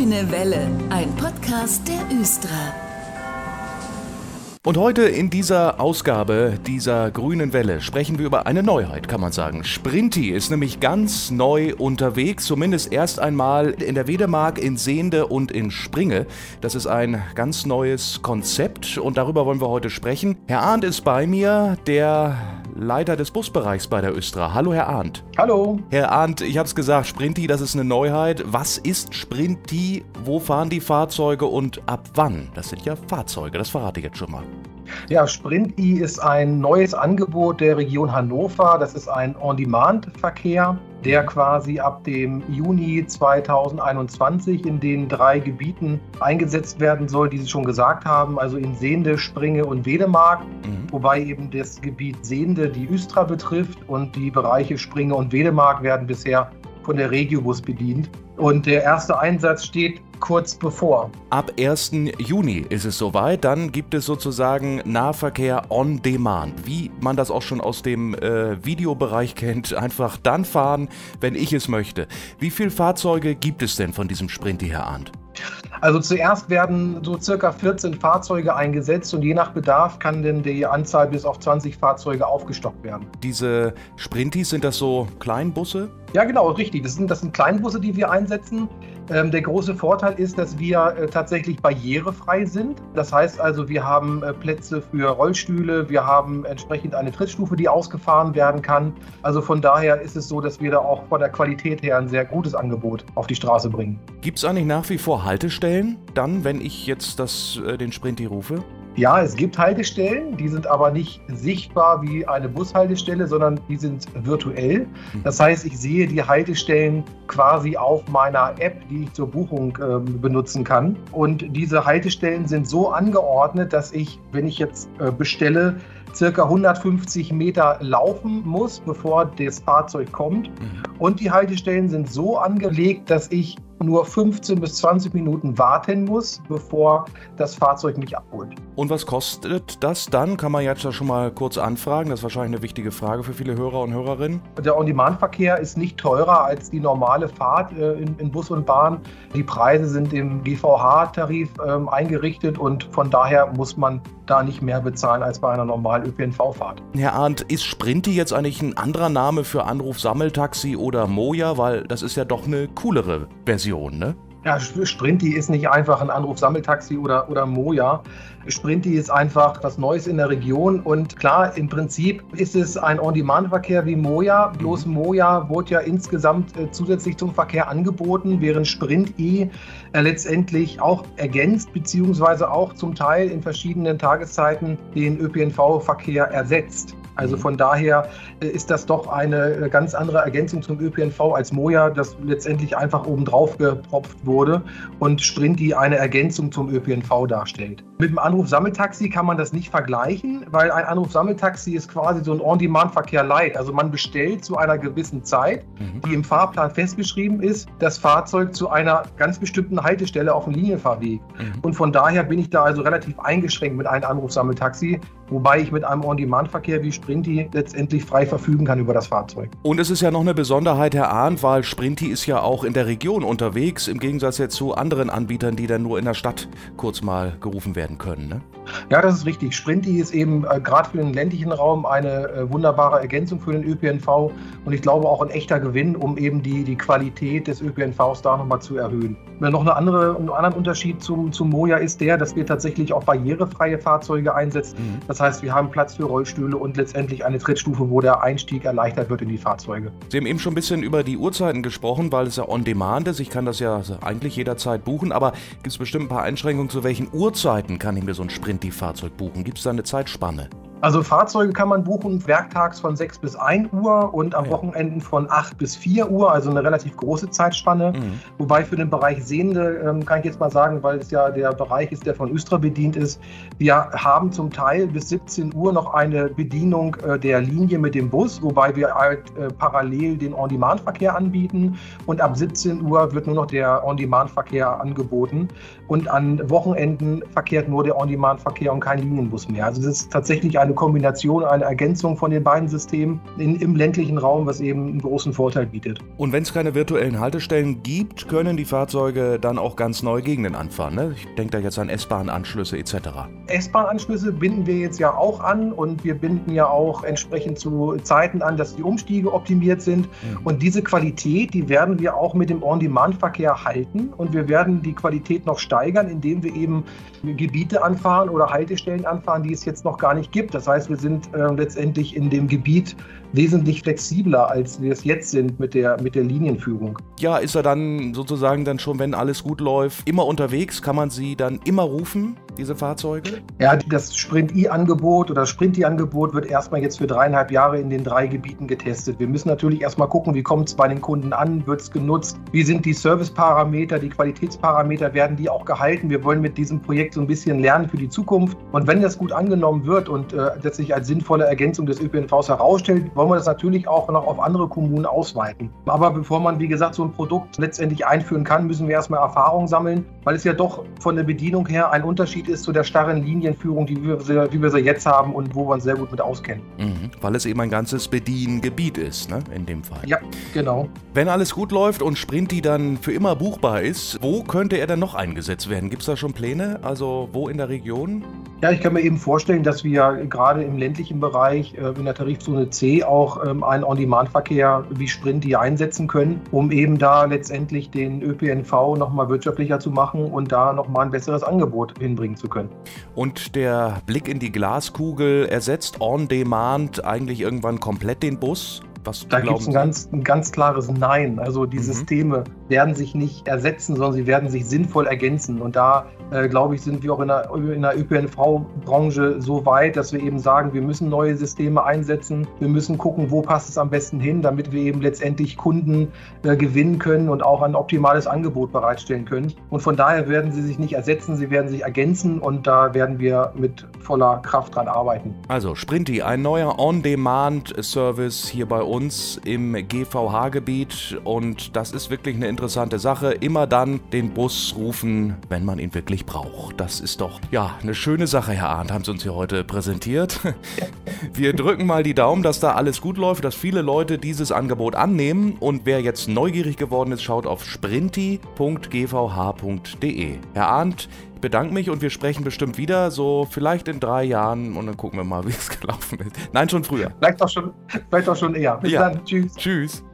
Grüne Welle, ein Podcast der Östra. Und heute in dieser Ausgabe dieser grünen Welle sprechen wir über eine Neuheit, kann man sagen. Sprinti ist nämlich ganz neu unterwegs, zumindest erst einmal in der Wedemark, in Sehende und in Springe. Das ist ein ganz neues Konzept und darüber wollen wir heute sprechen. Herr Arndt ist bei mir, der Leiter des Busbereichs bei der Östra. Hallo, Herr Arndt. Hallo. Herr Arndt, ich habe es gesagt, Sprinti, das ist eine Neuheit. Was ist Sprinti? Wo fahren die Fahrzeuge und ab wann? Das sind ja Fahrzeuge, das verrate ich jetzt schon mal. Ja, Sprint-I ist ein neues Angebot der Region Hannover. Das ist ein On-Demand-Verkehr, der quasi ab dem Juni 2021 in den drei Gebieten eingesetzt werden soll, die Sie schon gesagt haben, also in Sehende, Springe und Wedemark. Mhm. Wobei eben das Gebiet Sehende die Östra betrifft und die Bereiche Springe und Wedemark werden bisher von der Regiobus bedient. Und der erste Einsatz steht kurz bevor. Ab 1. Juni ist es soweit. Dann gibt es sozusagen Nahverkehr on demand. Wie man das auch schon aus dem äh, Videobereich kennt. Einfach dann fahren, wenn ich es möchte. Wie viele Fahrzeuge gibt es denn von diesem Sprinti, Herr Arndt? Also zuerst werden so circa 14 Fahrzeuge eingesetzt und je nach Bedarf kann denn die Anzahl bis auf 20 Fahrzeuge aufgestockt werden. Diese Sprintis, sind das so Kleinbusse? Ja, genau, richtig. Das sind, das sind Kleinbusse, die wir einsetzen. Ähm, der große Vorteil ist, dass wir äh, tatsächlich barrierefrei sind. Das heißt also, wir haben äh, Plätze für Rollstühle, wir haben entsprechend eine Trittstufe, die ausgefahren werden kann. Also von daher ist es so, dass wir da auch von der Qualität her ein sehr gutes Angebot auf die Straße bringen. Gibt es eigentlich nach wie vor Haltestellen, dann, wenn ich jetzt das, äh, den Sprinti rufe? Ja, es gibt Haltestellen, die sind aber nicht sichtbar wie eine Bushaltestelle, sondern die sind virtuell. Hm. Das heißt, ich sehe die Haltestellen quasi auf meiner App, die ich zur Buchung äh, benutzen kann. Und diese Haltestellen sind so angeordnet, dass ich, wenn ich jetzt äh, bestelle, circa 150 Meter laufen muss, bevor das Fahrzeug kommt. Mhm. Und die Haltestellen sind so angelegt, dass ich nur 15 bis 20 Minuten warten muss, bevor das Fahrzeug mich abholt. Und was kostet das dann? Kann man jetzt schon mal kurz anfragen. Das ist wahrscheinlich eine wichtige Frage für viele Hörer und Hörerinnen. Der On-Demand-Verkehr ist nicht teurer als die normale Fahrt äh, in, in, Bus und Bahn. Die Preise sind im GVH-Tarif ähm, eingerichtet und von daher muss man da nicht mehr bezahlen als bei einer normalen ÖPNV-Fahrt. Herr Arndt, ist Sprinti jetzt eigentlich ein anderer Name für Anruf-Sammeltaxi oder Moja? Weil das ist ja doch eine coolere Version. Version, ne? Ja, Sprinti ist nicht einfach ein Anruf-Sammeltaxi oder, oder Moja. Sprinti ist einfach was Neues in der Region und klar, im Prinzip ist es ein On-Demand-Verkehr wie Moja, bloß mhm. Moja wurde ja insgesamt äh, zusätzlich zum Verkehr angeboten, während Sprint-E äh, letztendlich auch ergänzt beziehungsweise auch zum Teil in verschiedenen Tageszeiten den ÖPNV-Verkehr ersetzt. Also mhm. von daher äh, ist das doch eine äh, ganz andere Ergänzung zum ÖPNV als Moja, das letztendlich einfach obendrauf gepropft wurde und Sprinti eine Ergänzung zum ÖPNV darstellt. Mit dem Anruf-Sammeltaxi kann man das nicht vergleichen, weil ein Anruf-Sammeltaxi ist quasi so ein On-Demand-Verkehr light. Also man bestellt zu einer gewissen Zeit, mhm. die im Fahrplan festgeschrieben ist, das Fahrzeug zu einer ganz bestimmten Haltestelle auf dem Linienfahrweg. Mhm. Und von daher bin ich da also relativ eingeschränkt mit einem Anruf-Sammeltaxi, wobei ich mit einem On-Demand-Verkehr wie Sprinti letztendlich frei verfügen kann über das Fahrzeug. Und es ist ja noch eine Besonderheit, Herr Arndt, weil Sprinti ist ja auch in der Region unterwegs, im Gegensatz jetzt zu anderen Anbietern, die dann nur in der Stadt kurz mal gerufen werden können. Ne? Ja, das ist richtig. Sprinti ist eben äh, gerade für den ländlichen Raum eine äh, wunderbare Ergänzung für den ÖPNV und ich glaube auch ein echter Gewinn, um eben die, die Qualität des ÖPNVs da nochmal zu erhöhen. Noch eine andere, einen anderen Unterschied zum, zum Moja ist der, dass wir tatsächlich auch barrierefreie Fahrzeuge einsetzen. Mhm. Das heißt, wir haben Platz für Rollstühle und letztendlich eine Trittstufe, wo der Einstieg erleichtert wird in die Fahrzeuge. Sie haben eben schon ein bisschen über die Uhrzeiten gesprochen, weil es ja on demand ist. Ich kann das ja eigentlich jederzeit buchen, aber gibt es bestimmt ein paar Einschränkungen, zu welchen Uhrzeiten kann ich mir so ein Sprint-Fahrzeug buchen? Gibt es da eine Zeitspanne? Also Fahrzeuge kann man buchen werktags von 6 bis 1 Uhr und am ja. Wochenenden von 8 bis 4 Uhr, also eine relativ große Zeitspanne. Mhm. Wobei für den Bereich Sehende ähm, kann ich jetzt mal sagen, weil es ja der Bereich ist, der von Östra bedient ist, wir haben zum Teil bis 17 Uhr noch eine Bedienung äh, der Linie mit dem Bus, wobei wir halt äh, parallel den On-Demand-Verkehr anbieten und ab 17 Uhr wird nur noch der On-Demand-Verkehr angeboten und an Wochenenden verkehrt nur der On-Demand-Verkehr und kein Linienbus mehr. Also es ist tatsächlich eine eine Kombination, eine Ergänzung von den beiden Systemen in, im ländlichen Raum, was eben einen großen Vorteil bietet. Und wenn es keine virtuellen Haltestellen gibt, können die Fahrzeuge dann auch ganz neue Gegenden anfahren. Ne? Ich denke da jetzt an S-Bahn-Anschlüsse etc. S-Bahn-Anschlüsse binden wir jetzt ja auch an und wir binden ja auch entsprechend zu Zeiten an, dass die Umstiege optimiert sind. Mhm. Und diese Qualität, die werden wir auch mit dem On-Demand-Verkehr halten und wir werden die Qualität noch steigern, indem wir eben Gebiete anfahren oder Haltestellen anfahren, die es jetzt noch gar nicht gibt. Das heißt, wir sind äh, letztendlich in dem Gebiet wesentlich flexibler, als wir es jetzt sind mit der, mit der Linienführung. Ja, ist er dann sozusagen dann schon, wenn alles gut läuft, immer unterwegs? Kann man sie dann immer rufen, diese Fahrzeuge? Ja, das Sprint-I-Angebot oder Sprint-I-Angebot wird erstmal jetzt für dreieinhalb Jahre in den drei Gebieten getestet. Wir müssen natürlich erstmal gucken, wie kommt es bei den Kunden an, wird es genutzt, wie sind die Service-Parameter, die Qualitätsparameter, werden die auch gehalten. Wir wollen mit diesem Projekt so ein bisschen lernen für die Zukunft. Und wenn das gut angenommen wird und äh, sich als sinnvolle Ergänzung des ÖPNVs herausstellt, wollen wir das natürlich auch noch auf andere Kommunen ausweiten. Aber bevor man, wie gesagt, so ein Produkt letztendlich einführen kann, müssen wir erstmal Erfahrung sammeln, weil es ja doch von der Bedienung her ein Unterschied ist zu der starren Linienführung, die wir, wie wir sie jetzt haben und wo wir uns sehr gut mit auskennen. Mhm, weil es eben ein ganzes Bediengebiet ist, ne, in dem Fall. Ja, genau. Wenn alles gut läuft und Sprinti dann für immer buchbar ist, wo könnte er dann noch eingesetzt werden? Gibt es da schon Pläne? Also wo in der Region? Ja, ich kann mir eben vorstellen, dass wir gerade im ländlichen Bereich äh, in der Tarifzone C auch ähm, einen On-Demand-Verkehr wie Sprinti einsetzen können, um eben da letztendlich den ÖPNV nochmal wirtschaftlicher zu machen und da nochmal ein besseres Angebot hinbringen zu können. Und der Blick in die Glaskugel ersetzt On-Demand eigentlich irgendwann komplett den Bus? Was da gibt es ein ganz, ein ganz klares Nein. Also die mhm. Systeme werden sich nicht ersetzen, sondern sie werden sich sinnvoll ergänzen. Und da, äh, glaube ich, sind wir auch in der, in der ÖPNV-Branche so weit, dass wir eben sagen, wir müssen neue Systeme einsetzen. Wir müssen gucken, wo passt es am besten hin, damit wir eben letztendlich Kunden äh, gewinnen können und auch ein optimales Angebot bereitstellen können. Und von daher werden sie sich nicht ersetzen, sie werden sich ergänzen und da werden wir mit voller Kraft dran arbeiten. Also Sprinti, ein neuer On-Demand-Service hier bei uns im GVH-Gebiet und das ist wirklich eine interessante Sache. Immer dann den Bus rufen, wenn man ihn wirklich braucht. Das ist doch, ja, eine schöne Sache, Herr Arndt, haben Sie uns hier heute präsentiert. Wir drücken mal die Daumen, dass da alles gut läuft, dass viele Leute dieses Angebot annehmen und wer jetzt neugierig geworden ist, schaut auf sprinti.gvh.de. Herr Arndt, bedanke mich und wir sprechen bestimmt wieder, so vielleicht in drei Jahren und dann gucken wir mal, wie es gelaufen ist. Nein, schon früher. Vielleicht auch schon, vielleicht auch schon eher. Bis ja. dann. Tschüss. Tschüss.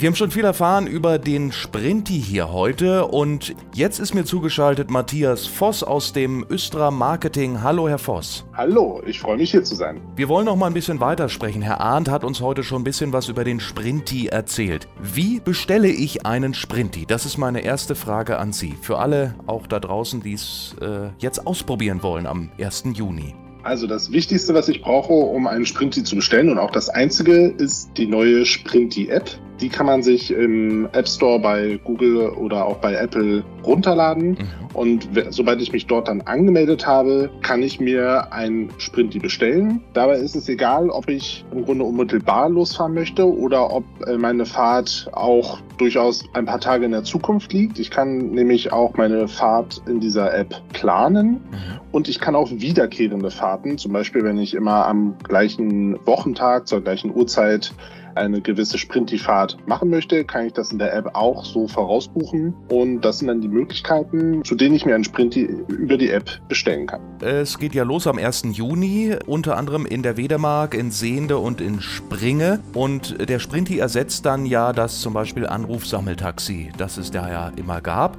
Wir haben schon viel erfahren über den Sprinti hier heute und jetzt ist mir zugeschaltet Matthias Voss aus dem Östra Marketing. Hallo, Herr Voss. Hallo, ich freue mich hier zu sein. Wir wollen noch mal ein bisschen weitersprechen. Herr Arndt hat uns heute schon ein bisschen was über den Sprinti erzählt. Wie bestelle ich einen Sprinti? Das ist meine erste Frage an Sie. Für alle auch da draußen, die es äh, jetzt ausprobieren wollen am 1. Juni. Also das Wichtigste, was ich brauche, um einen Sprinti zu bestellen und auch das einzige, ist die neue Sprinti-App. Die kann man sich im App Store bei Google oder auch bei Apple runterladen. Mhm. Und sobald ich mich dort dann angemeldet habe, kann ich mir ein Sprinti bestellen. Dabei ist es egal, ob ich im Grunde unmittelbar losfahren möchte oder ob äh, meine Fahrt auch durchaus ein paar Tage in der Zukunft liegt. Ich kann nämlich auch meine Fahrt in dieser App planen mhm. und ich kann auch wiederkehrende Fahrten, zum Beispiel wenn ich immer am gleichen Wochentag zur gleichen Uhrzeit eine gewisse Sprinti-Fahrt machen möchte, kann ich das in der App auch so vorausbuchen. Und das sind dann die Möglichkeiten, zu denen ich mir einen Sprinti über die App bestellen kann. Es geht ja los am 1. Juni, unter anderem in der Wedermark, in Sehende und in Springe. Und der Sprinti ersetzt dann ja das zum Beispiel Anrufsammeltaxi, das es da ja immer gab.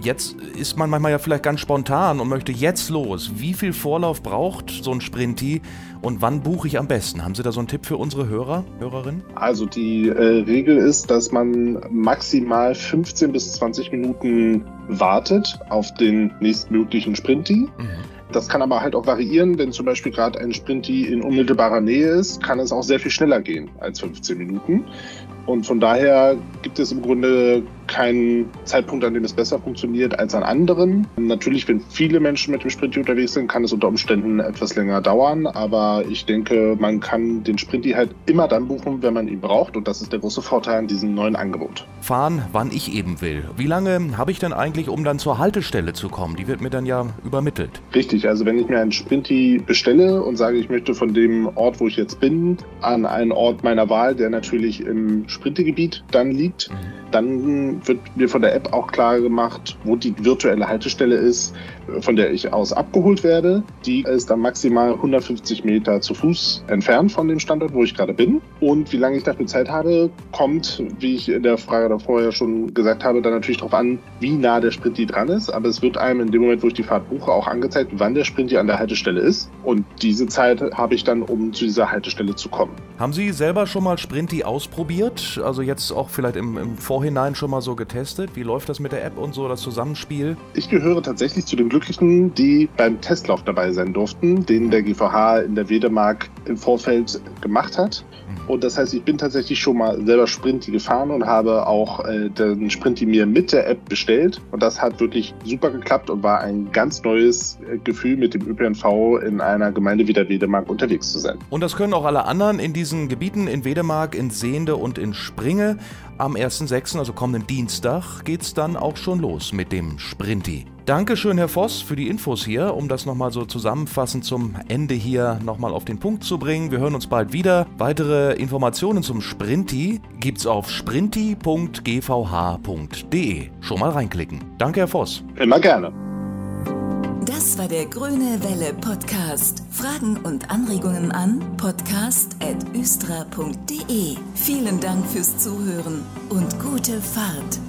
Jetzt ist man manchmal ja vielleicht ganz spontan und möchte jetzt los. Wie viel Vorlauf braucht so ein Sprinti und wann buche ich am besten? Haben Sie da so einen Tipp für unsere Hörer, Hörerinnen? Also die äh, Regel ist, dass man maximal 15 bis 20 Minuten wartet auf den nächstmöglichen Sprinti. Mhm. Das kann aber halt auch variieren, wenn zum Beispiel gerade ein Sprinti in unmittelbarer Nähe ist, kann es auch sehr viel schneller gehen als 15 Minuten. Und von daher gibt es im Grunde keinen Zeitpunkt, an dem es besser funktioniert als an anderen. Natürlich, wenn viele Menschen mit dem Sprinti unterwegs sind, kann es unter Umständen etwas länger dauern. Aber ich denke, man kann den Sprinti halt immer dann buchen, wenn man ihn braucht. Und das ist der große Vorteil an diesem neuen Angebot. Fahren, wann ich eben will. Wie lange habe ich denn eigentlich, um dann zur Haltestelle zu kommen? Die wird mir dann ja übermittelt. Richtig, also wenn ich mir einen Sprinti bestelle und sage, ich möchte von dem Ort, wo ich jetzt bin, an einen Ort meiner Wahl, der natürlich im Sprintegebiet dann liegt, mhm dann wird mir von der App auch klar gemacht, wo die virtuelle Haltestelle ist, von der ich aus abgeholt werde. Die ist dann maximal 150 Meter zu Fuß entfernt von dem Standort, wo ich gerade bin. Und wie lange ich dafür Zeit habe, kommt, wie ich in der Frage davor ja schon gesagt habe, dann natürlich darauf an, wie nah der Sprinti dran ist. Aber es wird einem in dem Moment, wo ich die Fahrt buche, auch angezeigt, wann der Sprinti an der Haltestelle ist. Und diese Zeit habe ich dann, um zu dieser Haltestelle zu kommen. Haben Sie selber schon mal Sprinti ausprobiert? Also jetzt auch vielleicht im, im Vorhinein schon mal so getestet? Wie läuft das mit der App und so, das Zusammenspiel? Ich gehöre tatsächlich zu den Glücklichen, die beim Testlauf dabei sein durften, den der GVH in der Wedemark im Vorfeld gemacht hat. Mhm. Und das heißt, ich bin tatsächlich schon mal selber Sprinti gefahren und habe auch äh, den Sprinti mir mit der App bestellt. Und das hat wirklich super geklappt und war ein ganz neues äh, Gefühl, mit dem ÖPNV in einer Gemeinde wie der Wedemark unterwegs zu sein. Und das können auch alle anderen in diesen Gebieten in Wedemark, in Sehende und in Springe. Am 1.6., also kommenden Dienstag, geht's dann auch schon los mit dem Sprinti. Dankeschön, Herr Voss, für die Infos hier, um das nochmal so zusammenfassend zum Ende hier nochmal auf den Punkt zu bringen. Wir hören uns bald wieder. Weitere Informationen zum Sprinti gibt's auf sprinti.gvh.de. Schon mal reinklicken. Danke, Herr Voss. Immer gerne. Das war der Grüne Welle Podcast. Fragen und Anregungen an podcast.östra.de. Vielen Dank fürs Zuhören und gute Fahrt.